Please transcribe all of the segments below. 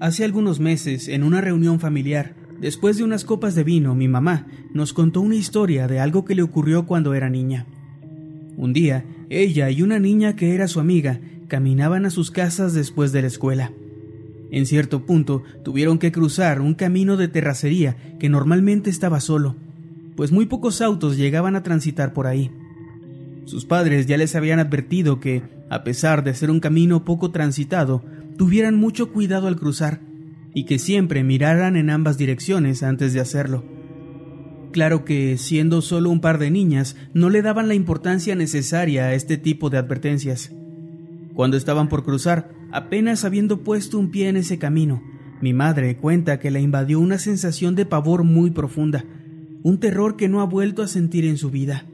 Hace algunos meses, en una reunión familiar, después de unas copas de vino, mi mamá nos contó una historia de algo que le ocurrió cuando era niña. Un día, ella y una niña que era su amiga caminaban a sus casas después de la escuela. En cierto punto tuvieron que cruzar un camino de terracería que normalmente estaba solo, pues muy pocos autos llegaban a transitar por ahí. Sus padres ya les habían advertido que, a pesar de ser un camino poco transitado, tuvieran mucho cuidado al cruzar y que siempre miraran en ambas direcciones antes de hacerlo. Claro que, siendo solo un par de niñas, no le daban la importancia necesaria a este tipo de advertencias. Cuando estaban por cruzar, apenas habiendo puesto un pie en ese camino, mi madre cuenta que la invadió una sensación de pavor muy profunda, un terror que no ha vuelto a sentir en su vida.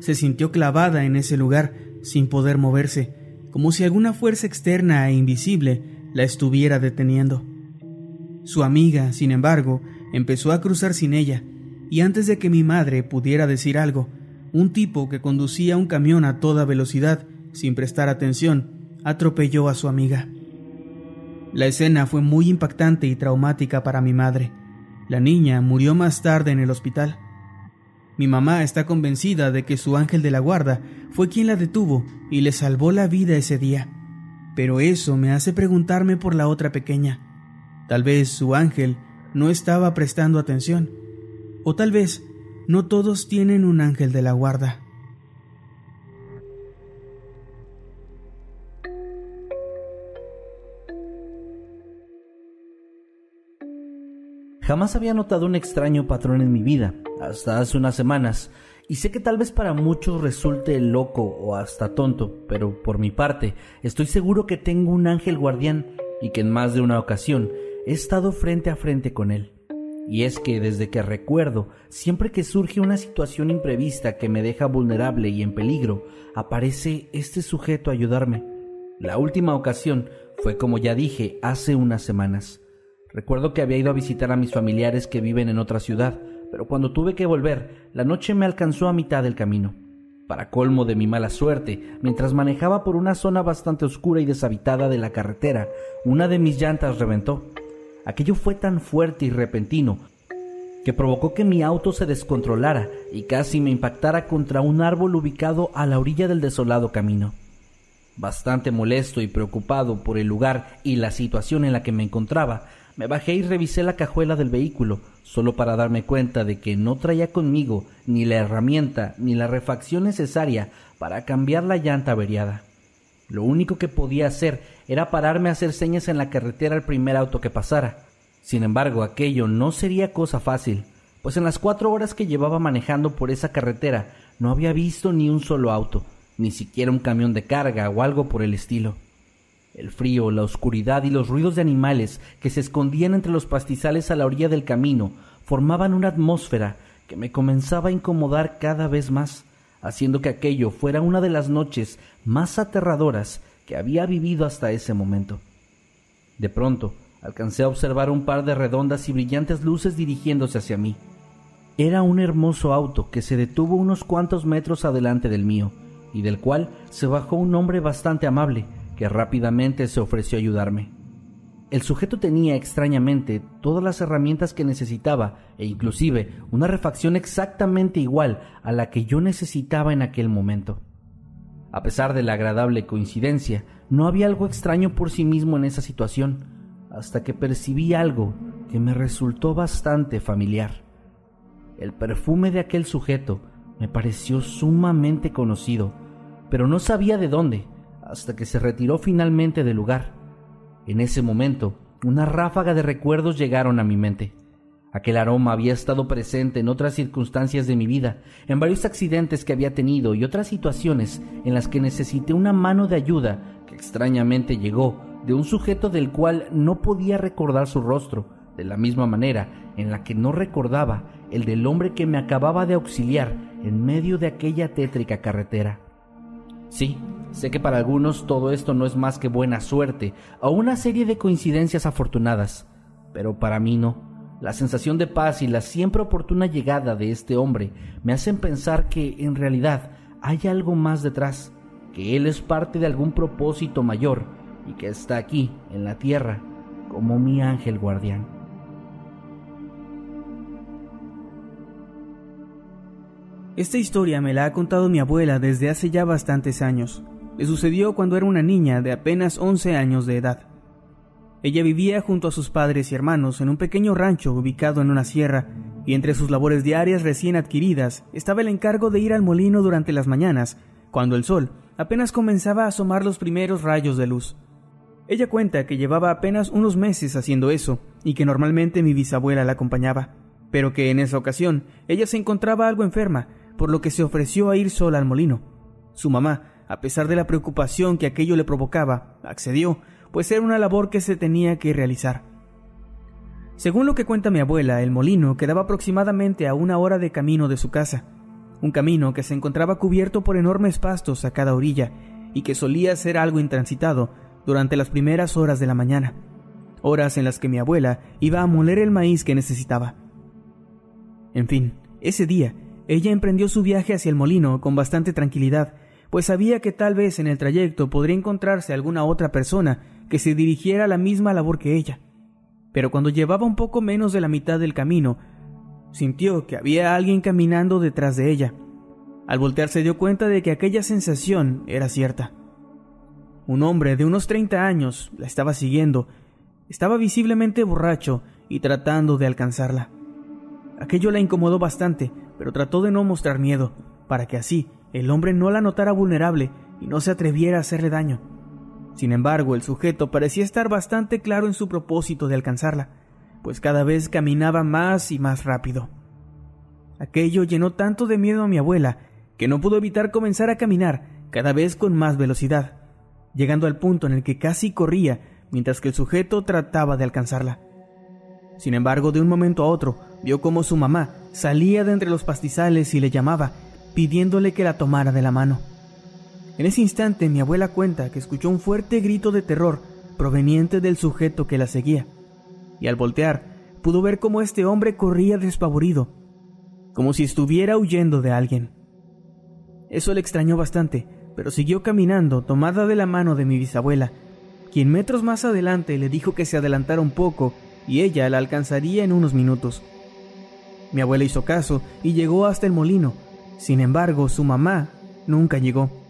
Se sintió clavada en ese lugar, sin poder moverse, como si alguna fuerza externa e invisible la estuviera deteniendo. Su amiga, sin embargo, empezó a cruzar sin ella, y antes de que mi madre pudiera decir algo, un tipo que conducía un camión a toda velocidad, sin prestar atención, atropelló a su amiga. La escena fue muy impactante y traumática para mi madre. La niña murió más tarde en el hospital. Mi mamá está convencida de que su ángel de la guarda fue quien la detuvo y le salvó la vida ese día. Pero eso me hace preguntarme por la otra pequeña. Tal vez su ángel no estaba prestando atención. O tal vez no todos tienen un ángel de la guarda. Jamás había notado un extraño patrón en mi vida, hasta hace unas semanas, y sé que tal vez para muchos resulte loco o hasta tonto, pero por mi parte estoy seguro que tengo un ángel guardián y que en más de una ocasión he estado frente a frente con él. Y es que desde que recuerdo, siempre que surge una situación imprevista que me deja vulnerable y en peligro, aparece este sujeto a ayudarme. La última ocasión fue, como ya dije, hace unas semanas. Recuerdo que había ido a visitar a mis familiares que viven en otra ciudad, pero cuando tuve que volver, la noche me alcanzó a mitad del camino. Para colmo de mi mala suerte, mientras manejaba por una zona bastante oscura y deshabitada de la carretera, una de mis llantas reventó. Aquello fue tan fuerte y repentino que provocó que mi auto se descontrolara y casi me impactara contra un árbol ubicado a la orilla del desolado camino. Bastante molesto y preocupado por el lugar y la situación en la que me encontraba, me bajé y revisé la cajuela del vehículo, solo para darme cuenta de que no traía conmigo ni la herramienta ni la refacción necesaria para cambiar la llanta averiada. Lo único que podía hacer era pararme a hacer señas en la carretera al primer auto que pasara. Sin embargo, aquello no sería cosa fácil, pues en las cuatro horas que llevaba manejando por esa carretera no había visto ni un solo auto, ni siquiera un camión de carga o algo por el estilo. El frío, la oscuridad y los ruidos de animales que se escondían entre los pastizales a la orilla del camino formaban una atmósfera que me comenzaba a incomodar cada vez más, haciendo que aquello fuera una de las noches más aterradoras que había vivido hasta ese momento. De pronto, alcancé a observar un par de redondas y brillantes luces dirigiéndose hacia mí. Era un hermoso auto que se detuvo unos cuantos metros adelante del mío, y del cual se bajó un hombre bastante amable, que rápidamente se ofreció a ayudarme. El sujeto tenía extrañamente todas las herramientas que necesitaba e inclusive una refacción exactamente igual a la que yo necesitaba en aquel momento. A pesar de la agradable coincidencia, no había algo extraño por sí mismo en esa situación, hasta que percibí algo que me resultó bastante familiar. El perfume de aquel sujeto me pareció sumamente conocido, pero no sabía de dónde, hasta que se retiró finalmente del lugar. En ese momento, una ráfaga de recuerdos llegaron a mi mente. Aquel aroma había estado presente en otras circunstancias de mi vida, en varios accidentes que había tenido y otras situaciones en las que necesité una mano de ayuda que extrañamente llegó de un sujeto del cual no podía recordar su rostro, de la misma manera en la que no recordaba el del hombre que me acababa de auxiliar en medio de aquella tétrica carretera. Sí, sé que para algunos todo esto no es más que buena suerte o una serie de coincidencias afortunadas, pero para mí no. La sensación de paz y la siempre oportuna llegada de este hombre me hacen pensar que en realidad hay algo más detrás, que él es parte de algún propósito mayor y que está aquí, en la tierra, como mi ángel guardián. Esta historia me la ha contado mi abuela desde hace ya bastantes años. Le sucedió cuando era una niña de apenas 11 años de edad. Ella vivía junto a sus padres y hermanos en un pequeño rancho ubicado en una sierra, y entre sus labores diarias recién adquiridas estaba el encargo de ir al molino durante las mañanas, cuando el sol apenas comenzaba a asomar los primeros rayos de luz. Ella cuenta que llevaba apenas unos meses haciendo eso, y que normalmente mi bisabuela la acompañaba, pero que en esa ocasión ella se encontraba algo enferma, por lo que se ofreció a ir sola al molino. Su mamá, a pesar de la preocupación que aquello le provocaba, accedió, pues era una labor que se tenía que realizar. Según lo que cuenta mi abuela, el molino quedaba aproximadamente a una hora de camino de su casa, un camino que se encontraba cubierto por enormes pastos a cada orilla y que solía ser algo intransitado durante las primeras horas de la mañana, horas en las que mi abuela iba a moler el maíz que necesitaba. En fin, ese día, ella emprendió su viaje hacia el molino con bastante tranquilidad, pues sabía que tal vez en el trayecto podría encontrarse alguna otra persona que se dirigiera a la misma labor que ella. Pero cuando llevaba un poco menos de la mitad del camino, sintió que había alguien caminando detrás de ella. Al voltear se dio cuenta de que aquella sensación era cierta. Un hombre de unos 30 años la estaba siguiendo, estaba visiblemente borracho y tratando de alcanzarla. Aquello la incomodó bastante, pero trató de no mostrar miedo, para que así el hombre no la notara vulnerable y no se atreviera a hacerle daño. Sin embargo, el sujeto parecía estar bastante claro en su propósito de alcanzarla, pues cada vez caminaba más y más rápido. Aquello llenó tanto de miedo a mi abuela que no pudo evitar comenzar a caminar cada vez con más velocidad, llegando al punto en el que casi corría mientras que el sujeto trataba de alcanzarla. Sin embargo, de un momento a otro, vio como su mamá salía de entre los pastizales y le llamaba, pidiéndole que la tomara de la mano. En ese instante mi abuela cuenta que escuchó un fuerte grito de terror proveniente del sujeto que la seguía, y al voltear pudo ver cómo este hombre corría despavorido, como si estuviera huyendo de alguien. Eso le extrañó bastante, pero siguió caminando tomada de la mano de mi bisabuela, quien metros más adelante le dijo que se adelantara un poco y ella la alcanzaría en unos minutos. Mi abuela hizo caso y llegó hasta el molino. Sin embargo, su mamá nunca llegó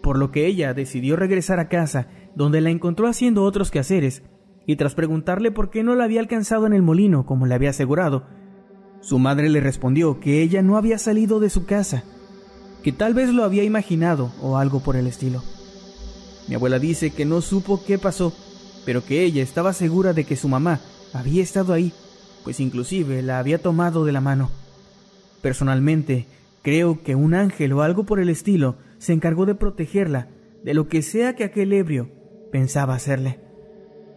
por lo que ella decidió regresar a casa, donde la encontró haciendo otros quehaceres, y tras preguntarle por qué no la había alcanzado en el molino como le había asegurado, su madre le respondió que ella no había salido de su casa, que tal vez lo había imaginado o algo por el estilo. Mi abuela dice que no supo qué pasó, pero que ella estaba segura de que su mamá había estado ahí, pues inclusive la había tomado de la mano. Personalmente, creo que un ángel o algo por el estilo se encargó de protegerla de lo que sea que aquel ebrio pensaba hacerle.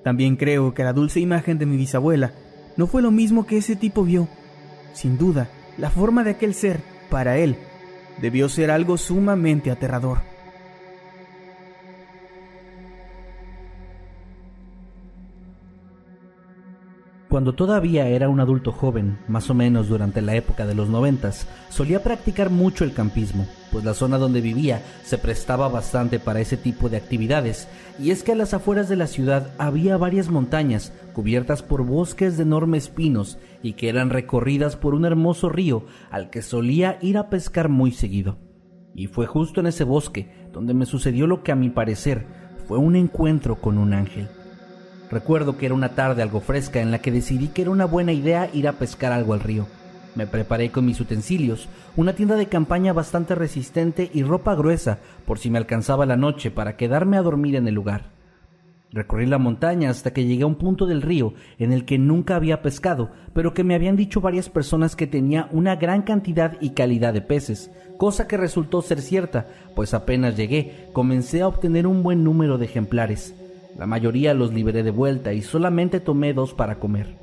También creo que la dulce imagen de mi bisabuela no fue lo mismo que ese tipo vio. Sin duda, la forma de aquel ser, para él, debió ser algo sumamente aterrador. Cuando todavía era un adulto joven, más o menos durante la época de los noventas, solía practicar mucho el campismo, pues la zona donde vivía se prestaba bastante para ese tipo de actividades, y es que a las afueras de la ciudad había varias montañas cubiertas por bosques de enormes pinos y que eran recorridas por un hermoso río al que solía ir a pescar muy seguido. Y fue justo en ese bosque donde me sucedió lo que a mi parecer fue un encuentro con un ángel. Recuerdo que era una tarde algo fresca en la que decidí que era una buena idea ir a pescar algo al río. Me preparé con mis utensilios, una tienda de campaña bastante resistente y ropa gruesa por si me alcanzaba la noche para quedarme a dormir en el lugar. Recorrí la montaña hasta que llegué a un punto del río en el que nunca había pescado, pero que me habían dicho varias personas que tenía una gran cantidad y calidad de peces, cosa que resultó ser cierta, pues apenas llegué comencé a obtener un buen número de ejemplares. La mayoría los liberé de vuelta y solamente tomé dos para comer.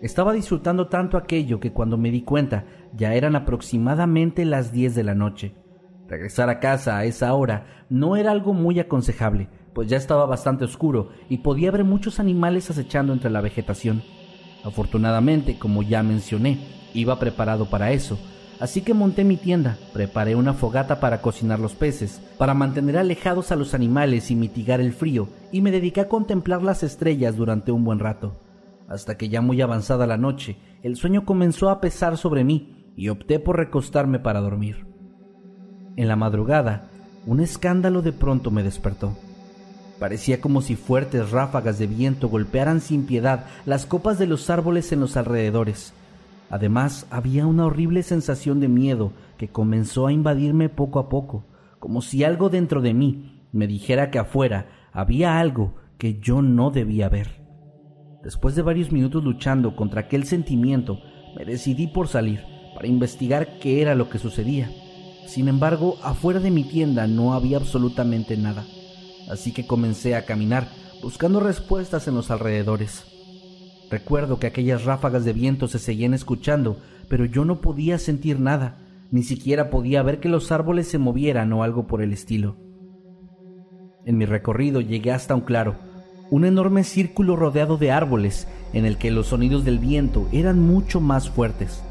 Estaba disfrutando tanto aquello que cuando me di cuenta ya eran aproximadamente las 10 de la noche. Regresar a casa a esa hora no era algo muy aconsejable, pues ya estaba bastante oscuro y podía ver muchos animales acechando entre la vegetación. Afortunadamente, como ya mencioné, iba preparado para eso, Así que monté mi tienda, preparé una fogata para cocinar los peces, para mantener alejados a los animales y mitigar el frío, y me dediqué a contemplar las estrellas durante un buen rato, hasta que ya muy avanzada la noche, el sueño comenzó a pesar sobre mí y opté por recostarme para dormir. En la madrugada, un escándalo de pronto me despertó. Parecía como si fuertes ráfagas de viento golpearan sin piedad las copas de los árboles en los alrededores, Además, había una horrible sensación de miedo que comenzó a invadirme poco a poco, como si algo dentro de mí me dijera que afuera había algo que yo no debía ver. Después de varios minutos luchando contra aquel sentimiento, me decidí por salir para investigar qué era lo que sucedía. Sin embargo, afuera de mi tienda no había absolutamente nada, así que comencé a caminar buscando respuestas en los alrededores. Recuerdo que aquellas ráfagas de viento se seguían escuchando, pero yo no podía sentir nada, ni siquiera podía ver que los árboles se movieran o algo por el estilo. En mi recorrido llegué hasta un claro, un enorme círculo rodeado de árboles en el que los sonidos del viento eran mucho más fuertes.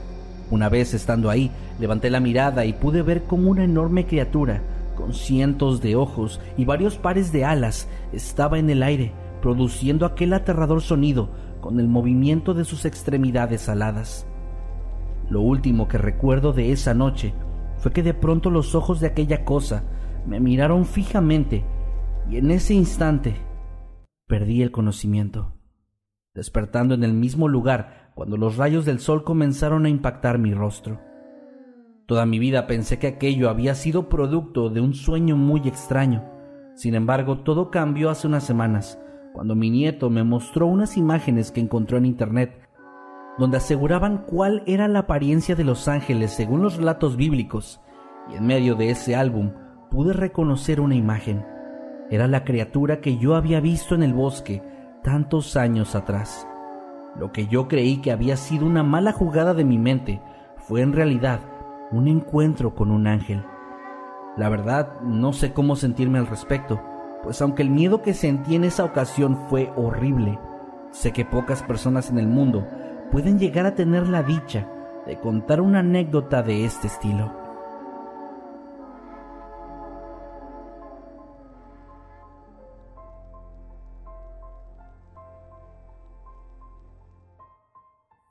Una vez estando ahí, levanté la mirada y pude ver como una enorme criatura, con cientos de ojos y varios pares de alas, estaba en el aire, produciendo aquel aterrador sonido con el movimiento de sus extremidades aladas. Lo último que recuerdo de esa noche fue que de pronto los ojos de aquella cosa me miraron fijamente y en ese instante perdí el conocimiento, despertando en el mismo lugar cuando los rayos del sol comenzaron a impactar mi rostro. Toda mi vida pensé que aquello había sido producto de un sueño muy extraño. Sin embargo, todo cambió hace unas semanas, cuando mi nieto me mostró unas imágenes que encontró en internet, donde aseguraban cuál era la apariencia de los ángeles según los relatos bíblicos, y en medio de ese álbum pude reconocer una imagen. Era la criatura que yo había visto en el bosque tantos años atrás. Lo que yo creí que había sido una mala jugada de mi mente fue en realidad un encuentro con un ángel. La verdad, no sé cómo sentirme al respecto pues aunque el miedo que sentí en esa ocasión fue horrible, sé que pocas personas en el mundo pueden llegar a tener la dicha de contar una anécdota de este estilo.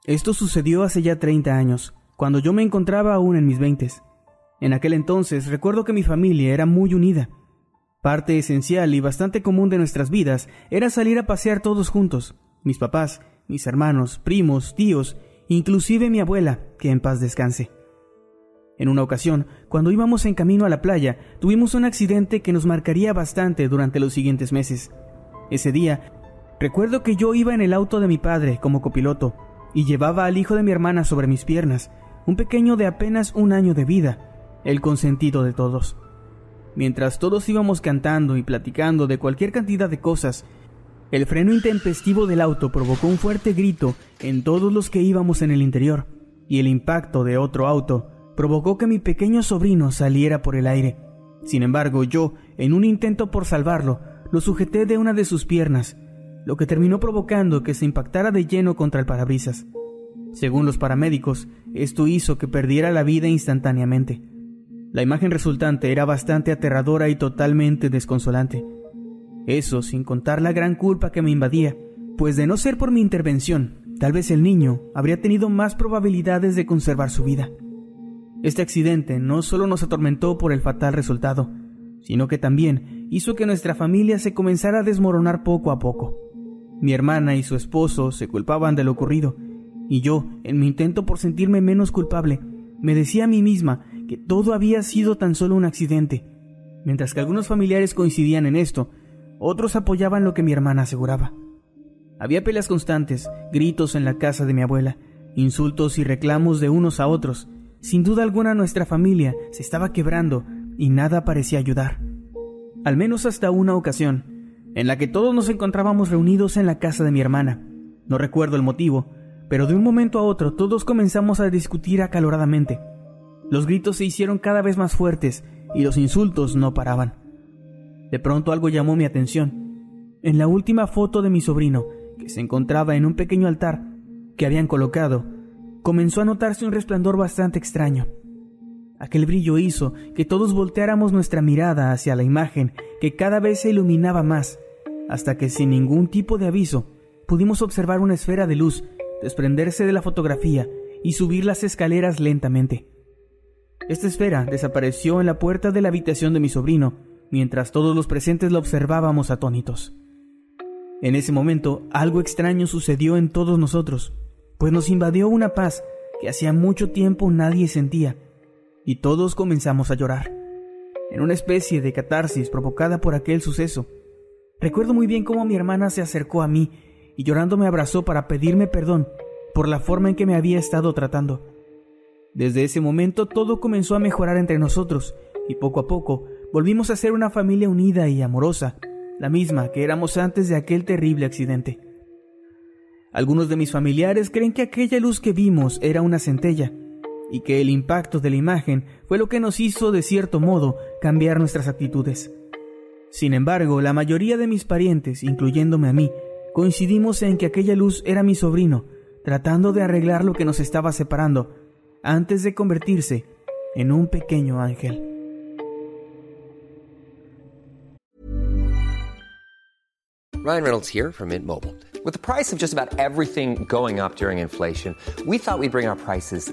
Esto sucedió hace ya 30 años, cuando yo me encontraba aún en mis veintes. En aquel entonces recuerdo que mi familia era muy unida Parte esencial y bastante común de nuestras vidas era salir a pasear todos juntos, mis papás, mis hermanos, primos, tíos, inclusive mi abuela, que en paz descanse. En una ocasión, cuando íbamos en camino a la playa, tuvimos un accidente que nos marcaría bastante durante los siguientes meses. Ese día, recuerdo que yo iba en el auto de mi padre como copiloto y llevaba al hijo de mi hermana sobre mis piernas, un pequeño de apenas un año de vida, el consentido de todos. Mientras todos íbamos cantando y platicando de cualquier cantidad de cosas, el freno intempestivo del auto provocó un fuerte grito en todos los que íbamos en el interior, y el impacto de otro auto provocó que mi pequeño sobrino saliera por el aire. Sin embargo, yo, en un intento por salvarlo, lo sujeté de una de sus piernas, lo que terminó provocando que se impactara de lleno contra el parabrisas. Según los paramédicos, esto hizo que perdiera la vida instantáneamente. La imagen resultante era bastante aterradora y totalmente desconsolante. Eso sin contar la gran culpa que me invadía, pues de no ser por mi intervención, tal vez el niño habría tenido más probabilidades de conservar su vida. Este accidente no solo nos atormentó por el fatal resultado, sino que también hizo que nuestra familia se comenzara a desmoronar poco a poco. Mi hermana y su esposo se culpaban de lo ocurrido, y yo, en mi intento por sentirme menos culpable, me decía a mí misma que todo había sido tan solo un accidente. Mientras que algunos familiares coincidían en esto, otros apoyaban lo que mi hermana aseguraba. Había peleas constantes, gritos en la casa de mi abuela, insultos y reclamos de unos a otros. Sin duda alguna nuestra familia se estaba quebrando y nada parecía ayudar. Al menos hasta una ocasión, en la que todos nos encontrábamos reunidos en la casa de mi hermana. No recuerdo el motivo, pero de un momento a otro todos comenzamos a discutir acaloradamente. Los gritos se hicieron cada vez más fuertes y los insultos no paraban. De pronto algo llamó mi atención. En la última foto de mi sobrino, que se encontraba en un pequeño altar que habían colocado, comenzó a notarse un resplandor bastante extraño. Aquel brillo hizo que todos volteáramos nuestra mirada hacia la imagen que cada vez se iluminaba más hasta que sin ningún tipo de aviso pudimos observar una esfera de luz desprenderse de la fotografía y subir las escaleras lentamente. Esta esfera desapareció en la puerta de la habitación de mi sobrino, mientras todos los presentes la observábamos atónitos. En ese momento algo extraño sucedió en todos nosotros, pues nos invadió una paz que hacía mucho tiempo nadie sentía, y todos comenzamos a llorar. En una especie de catarsis provocada por aquel suceso, Recuerdo muy bien cómo mi hermana se acercó a mí y llorando me abrazó para pedirme perdón por la forma en que me había estado tratando. Desde ese momento todo comenzó a mejorar entre nosotros y poco a poco volvimos a ser una familia unida y amorosa, la misma que éramos antes de aquel terrible accidente. Algunos de mis familiares creen que aquella luz que vimos era una centella y que el impacto de la imagen fue lo que nos hizo de cierto modo cambiar nuestras actitudes. Sin embargo, la mayoría de mis parientes, incluyéndome a mí, coincidimos en que aquella luz era mi sobrino, tratando de arreglar lo que nos estaba separando, antes de convertirse en un pequeño ángel. Ryan Reynolds here from Mint Mobile. With the price of just about everything going up during inflation, we thought we'd bring our prices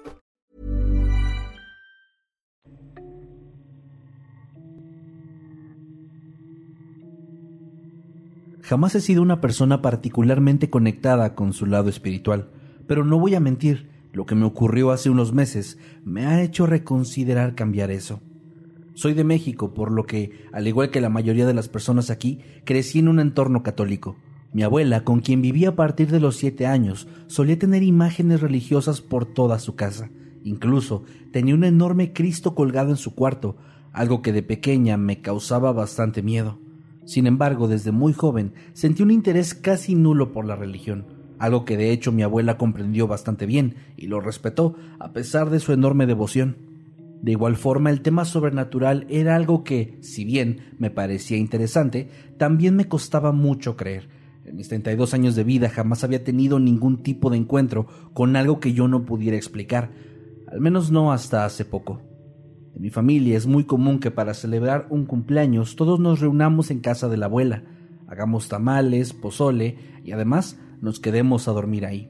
Jamás he sido una persona particularmente conectada con su lado espiritual, pero no voy a mentir, lo que me ocurrió hace unos meses me ha hecho reconsiderar cambiar eso. Soy de México, por lo que, al igual que la mayoría de las personas aquí, crecí en un entorno católico. Mi abuela, con quien vivía a partir de los siete años, solía tener imágenes religiosas por toda su casa. Incluso tenía un enorme Cristo colgado en su cuarto, algo que de pequeña me causaba bastante miedo. Sin embargo, desde muy joven sentí un interés casi nulo por la religión, algo que de hecho mi abuela comprendió bastante bien y lo respetó a pesar de su enorme devoción. De igual forma, el tema sobrenatural era algo que, si bien me parecía interesante, también me costaba mucho creer. En mis 32 años de vida jamás había tenido ningún tipo de encuentro con algo que yo no pudiera explicar, al menos no hasta hace poco. En mi familia es muy común que para celebrar un cumpleaños todos nos reunamos en casa de la abuela, hagamos tamales, pozole y además nos quedemos a dormir ahí.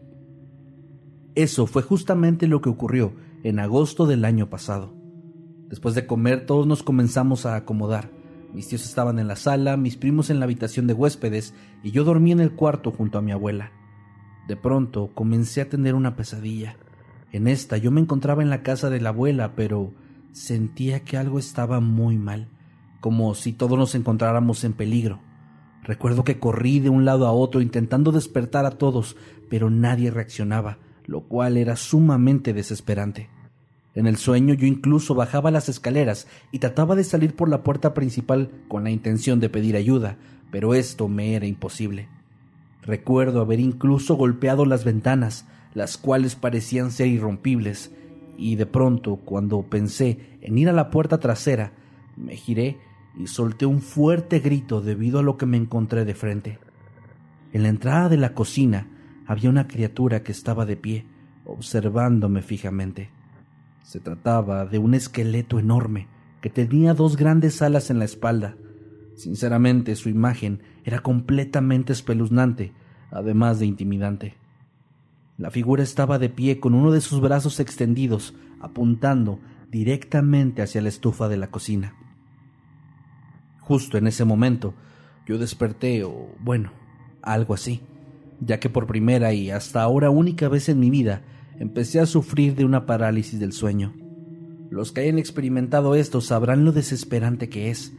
Eso fue justamente lo que ocurrió en agosto del año pasado. Después de comer todos nos comenzamos a acomodar. Mis tíos estaban en la sala, mis primos en la habitación de huéspedes y yo dormí en el cuarto junto a mi abuela. De pronto comencé a tener una pesadilla. En esta yo me encontraba en la casa de la abuela, pero sentía que algo estaba muy mal, como si todos nos encontráramos en peligro. Recuerdo que corrí de un lado a otro intentando despertar a todos, pero nadie reaccionaba, lo cual era sumamente desesperante. En el sueño yo incluso bajaba las escaleras y trataba de salir por la puerta principal con la intención de pedir ayuda, pero esto me era imposible. Recuerdo haber incluso golpeado las ventanas, las cuales parecían ser irrompibles, y de pronto, cuando pensé en ir a la puerta trasera, me giré y solté un fuerte grito debido a lo que me encontré de frente. En la entrada de la cocina había una criatura que estaba de pie, observándome fijamente. Se trataba de un esqueleto enorme que tenía dos grandes alas en la espalda. Sinceramente, su imagen era completamente espeluznante, además de intimidante. La figura estaba de pie con uno de sus brazos extendidos, apuntando directamente hacia la estufa de la cocina. Justo en ese momento, yo desperté, o bueno, algo así, ya que por primera y hasta ahora única vez en mi vida empecé a sufrir de una parálisis del sueño. Los que hayan experimentado esto sabrán lo desesperante que es.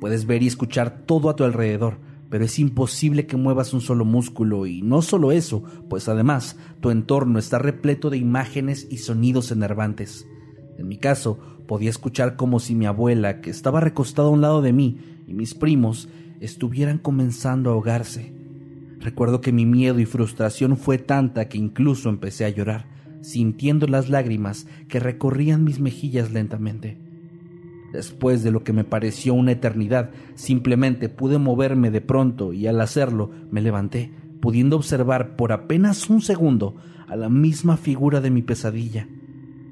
Puedes ver y escuchar todo a tu alrededor, pero es imposible que muevas un solo músculo y no solo eso, pues además tu entorno está repleto de imágenes y sonidos enervantes. En mi caso, podía escuchar como si mi abuela, que estaba recostada a un lado de mí, y mis primos estuvieran comenzando a ahogarse. Recuerdo que mi miedo y frustración fue tanta que incluso empecé a llorar, sintiendo las lágrimas que recorrían mis mejillas lentamente. Después de lo que me pareció una eternidad, simplemente pude moverme de pronto y al hacerlo me levanté, pudiendo observar por apenas un segundo a la misma figura de mi pesadilla.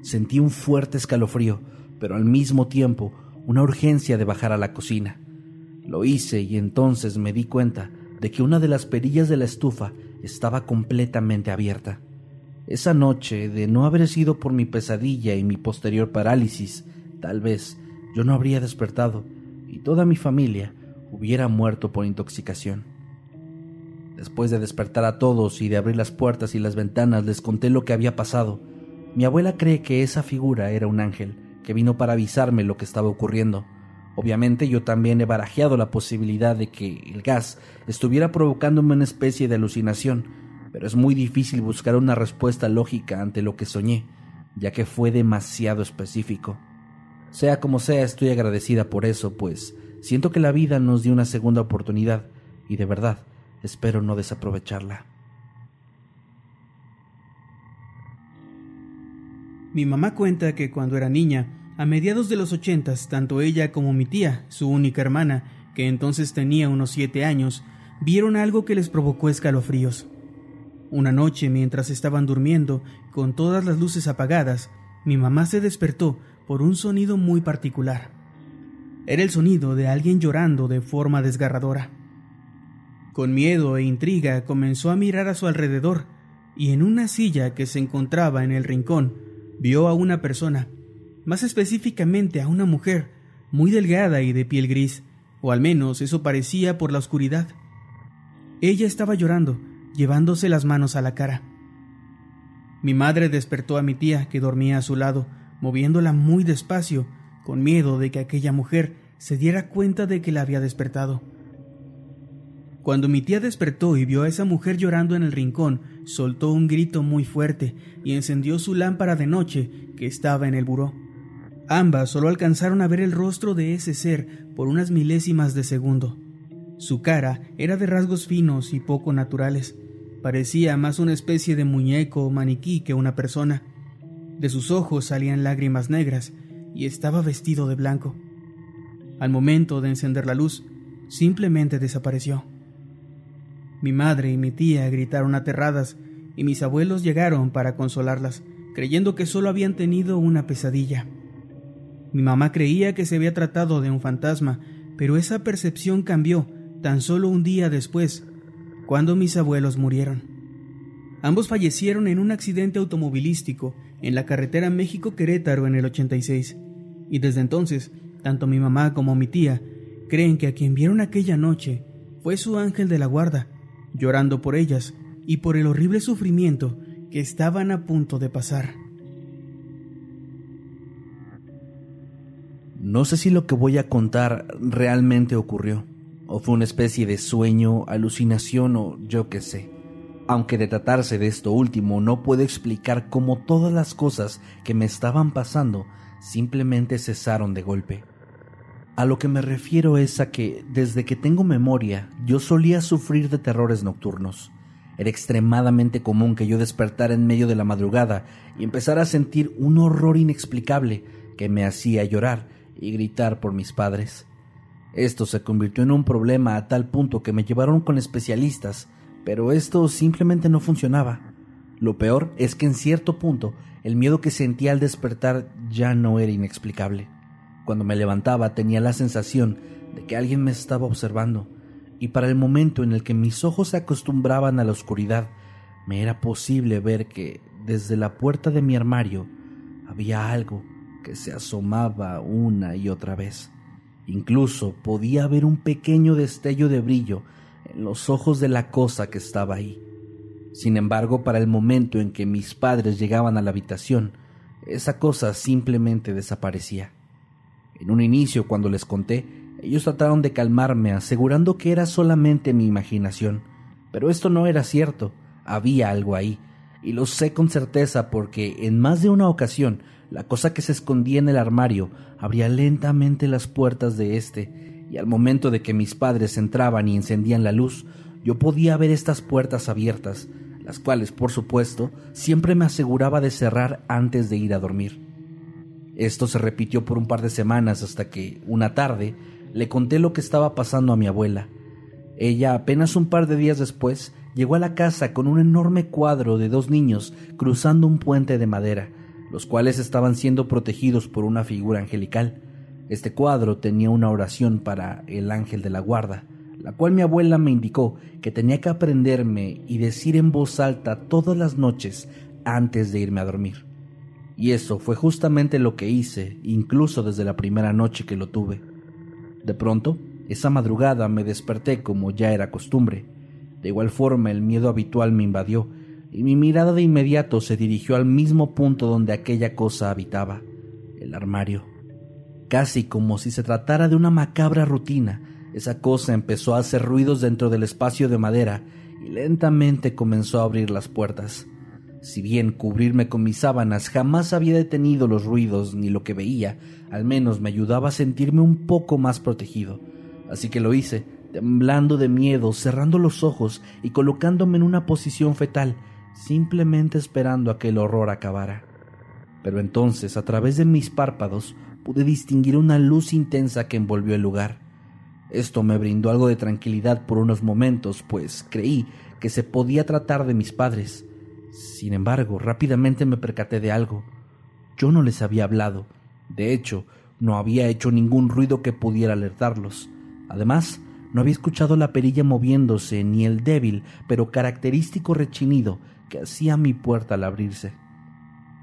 Sentí un fuerte escalofrío, pero al mismo tiempo una urgencia de bajar a la cocina. Lo hice y entonces me di cuenta de que una de las perillas de la estufa estaba completamente abierta. Esa noche, de no haber sido por mi pesadilla y mi posterior parálisis, tal vez yo no habría despertado y toda mi familia hubiera muerto por intoxicación. Después de despertar a todos y de abrir las puertas y las ventanas, les conté lo que había pasado. Mi abuela cree que esa figura era un ángel que vino para avisarme lo que estaba ocurriendo. Obviamente yo también he barajeado la posibilidad de que el gas estuviera provocándome una especie de alucinación, pero es muy difícil buscar una respuesta lógica ante lo que soñé, ya que fue demasiado específico. Sea como sea, estoy agradecida por eso, pues siento que la vida nos dio una segunda oportunidad y de verdad espero no desaprovecharla. Mi mamá cuenta que cuando era niña, a mediados de los ochentas, tanto ella como mi tía, su única hermana, que entonces tenía unos siete años, vieron algo que les provocó escalofríos. Una noche, mientras estaban durmiendo, con todas las luces apagadas, mi mamá se despertó por un sonido muy particular. Era el sonido de alguien llorando de forma desgarradora. Con miedo e intriga comenzó a mirar a su alrededor y en una silla que se encontraba en el rincón vio a una persona, más específicamente a una mujer, muy delgada y de piel gris, o al menos eso parecía por la oscuridad. Ella estaba llorando, llevándose las manos a la cara. Mi madre despertó a mi tía, que dormía a su lado, moviéndola muy despacio, con miedo de que aquella mujer se diera cuenta de que la había despertado. Cuando mi tía despertó y vio a esa mujer llorando en el rincón, soltó un grito muy fuerte y encendió su lámpara de noche que estaba en el buró. Ambas solo alcanzaron a ver el rostro de ese ser por unas milésimas de segundo. Su cara era de rasgos finos y poco naturales. Parecía más una especie de muñeco o maniquí que una persona. De sus ojos salían lágrimas negras y estaba vestido de blanco. Al momento de encender la luz, simplemente desapareció. Mi madre y mi tía gritaron aterradas y mis abuelos llegaron para consolarlas, creyendo que solo habían tenido una pesadilla. Mi mamá creía que se había tratado de un fantasma, pero esa percepción cambió tan solo un día después, cuando mis abuelos murieron. Ambos fallecieron en un accidente automovilístico en la carretera México-Querétaro en el 86, y desde entonces, tanto mi mamá como mi tía creen que a quien vieron aquella noche fue su ángel de la guarda, llorando por ellas y por el horrible sufrimiento que estaban a punto de pasar. No sé si lo que voy a contar realmente ocurrió, o fue una especie de sueño, alucinación o yo qué sé Aunque de tratarse de esto último no puedo explicar cómo todas las cosas que me estaban pasando simplemente cesaron de golpe. A lo que me refiero es a que desde que tengo memoria yo solía sufrir de terrores nocturnos. Era extremadamente común que yo despertara en medio de la madrugada y empezara a sentir un horror inexplicable que me hacía llorar y gritar por mis padres. Esto se convirtió en un problema a tal punto que me llevaron con especialistas, pero esto simplemente no funcionaba. Lo peor es que en cierto punto el miedo que sentía al despertar ya no era inexplicable. Cuando me levantaba tenía la sensación de que alguien me estaba observando, y para el momento en el que mis ojos se acostumbraban a la oscuridad, me era posible ver que desde la puerta de mi armario había algo que se asomaba una y otra vez. Incluso podía ver un pequeño destello de brillo los ojos de la cosa que estaba ahí. Sin embargo, para el momento en que mis padres llegaban a la habitación, esa cosa simplemente desaparecía. En un inicio, cuando les conté, ellos trataron de calmarme, asegurando que era solamente mi imaginación. Pero esto no era cierto, había algo ahí, y lo sé con certeza porque en más de una ocasión la cosa que se escondía en el armario abría lentamente las puertas de éste, y al momento de que mis padres entraban y encendían la luz, yo podía ver estas puertas abiertas, las cuales, por supuesto, siempre me aseguraba de cerrar antes de ir a dormir. Esto se repitió por un par de semanas hasta que, una tarde, le conté lo que estaba pasando a mi abuela. Ella, apenas un par de días después, llegó a la casa con un enorme cuadro de dos niños cruzando un puente de madera, los cuales estaban siendo protegidos por una figura angelical. Este cuadro tenía una oración para el ángel de la guarda, la cual mi abuela me indicó que tenía que aprenderme y decir en voz alta todas las noches antes de irme a dormir. Y eso fue justamente lo que hice, incluso desde la primera noche que lo tuve. De pronto, esa madrugada me desperté como ya era costumbre. De igual forma el miedo habitual me invadió, y mi mirada de inmediato se dirigió al mismo punto donde aquella cosa habitaba, el armario. Casi como si se tratara de una macabra rutina, esa cosa empezó a hacer ruidos dentro del espacio de madera y lentamente comenzó a abrir las puertas. Si bien cubrirme con mis sábanas jamás había detenido los ruidos ni lo que veía, al menos me ayudaba a sentirme un poco más protegido. Así que lo hice, temblando de miedo, cerrando los ojos y colocándome en una posición fetal, simplemente esperando a que el horror acabara. Pero entonces, a través de mis párpados, pude distinguir una luz intensa que envolvió el lugar. Esto me brindó algo de tranquilidad por unos momentos, pues creí que se podía tratar de mis padres. Sin embargo, rápidamente me percaté de algo. Yo no les había hablado. De hecho, no había hecho ningún ruido que pudiera alertarlos. Además, no había escuchado la perilla moviéndose ni el débil pero característico rechinido que hacía mi puerta al abrirse.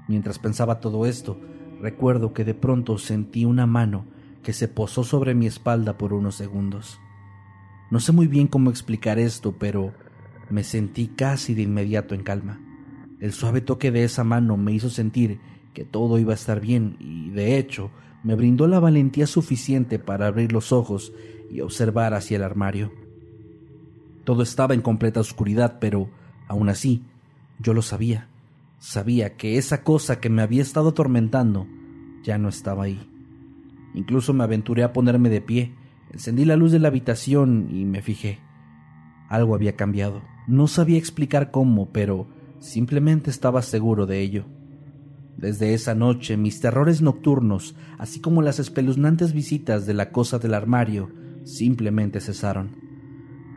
Mientras pensaba todo esto, recuerdo que de pronto sentí una mano que se posó sobre mi espalda por unos segundos. No sé muy bien cómo explicar esto, pero me sentí casi de inmediato en calma. El suave toque de esa mano me hizo sentir que todo iba a estar bien y, de hecho, me brindó la valentía suficiente para abrir los ojos y observar hacia el armario. Todo estaba en completa oscuridad, pero, aún así, yo lo sabía. Sabía que esa cosa que me había estado atormentando ya no estaba ahí. Incluso me aventuré a ponerme de pie, encendí la luz de la habitación y me fijé. Algo había cambiado. No sabía explicar cómo, pero Simplemente estaba seguro de ello. Desde esa noche mis terrores nocturnos, así como las espeluznantes visitas de la cosa del armario, simplemente cesaron.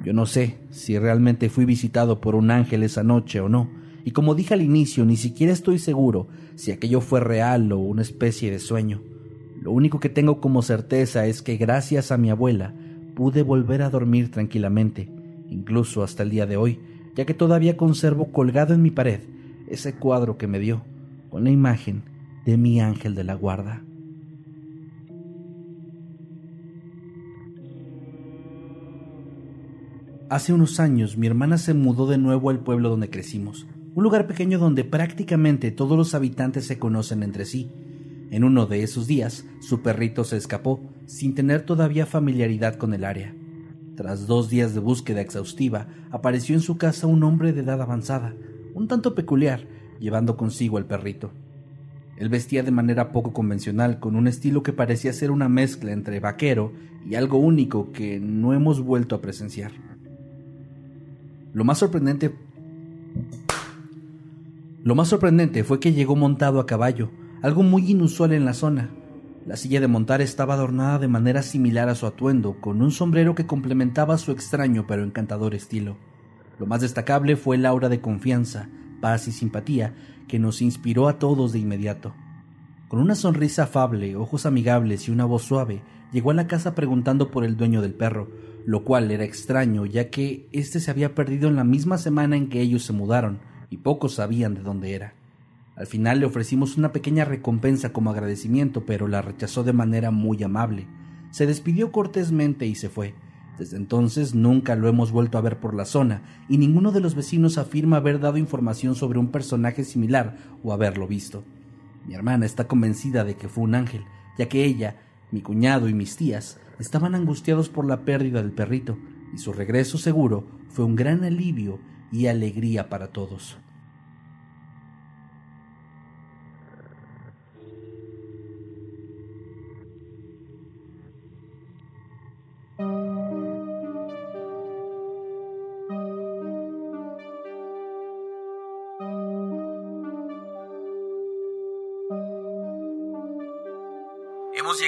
Yo no sé si realmente fui visitado por un ángel esa noche o no, y como dije al inicio, ni siquiera estoy seguro si aquello fue real o una especie de sueño. Lo único que tengo como certeza es que gracias a mi abuela pude volver a dormir tranquilamente, incluso hasta el día de hoy, ya que todavía conservo colgado en mi pared ese cuadro que me dio con la imagen de mi ángel de la guarda. Hace unos años mi hermana se mudó de nuevo al pueblo donde crecimos, un lugar pequeño donde prácticamente todos los habitantes se conocen entre sí. En uno de esos días, su perrito se escapó, sin tener todavía familiaridad con el área. Tras dos días de búsqueda exhaustiva, apareció en su casa un hombre de edad avanzada, un tanto peculiar, llevando consigo al perrito. Él vestía de manera poco convencional, con un estilo que parecía ser una mezcla entre vaquero y algo único que no hemos vuelto a presenciar. Lo más sorprendente lo más sorprendente fue que llegó montado a caballo, algo muy inusual en la zona. La silla de montar estaba adornada de manera similar a su atuendo, con un sombrero que complementaba su extraño pero encantador estilo. Lo más destacable fue el aura de confianza, paz y simpatía que nos inspiró a todos de inmediato. Con una sonrisa afable, ojos amigables y una voz suave, llegó a la casa preguntando por el dueño del perro, lo cual era extraño ya que éste se había perdido en la misma semana en que ellos se mudaron, y pocos sabían de dónde era. Al final le ofrecimos una pequeña recompensa como agradecimiento, pero la rechazó de manera muy amable. Se despidió cortésmente y se fue. Desde entonces nunca lo hemos vuelto a ver por la zona, y ninguno de los vecinos afirma haber dado información sobre un personaje similar o haberlo visto. Mi hermana está convencida de que fue un ángel, ya que ella, mi cuñado y mis tías estaban angustiados por la pérdida del perrito, y su regreso seguro fue un gran alivio y alegría para todos.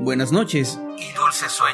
Buenas noches y dulces sueños.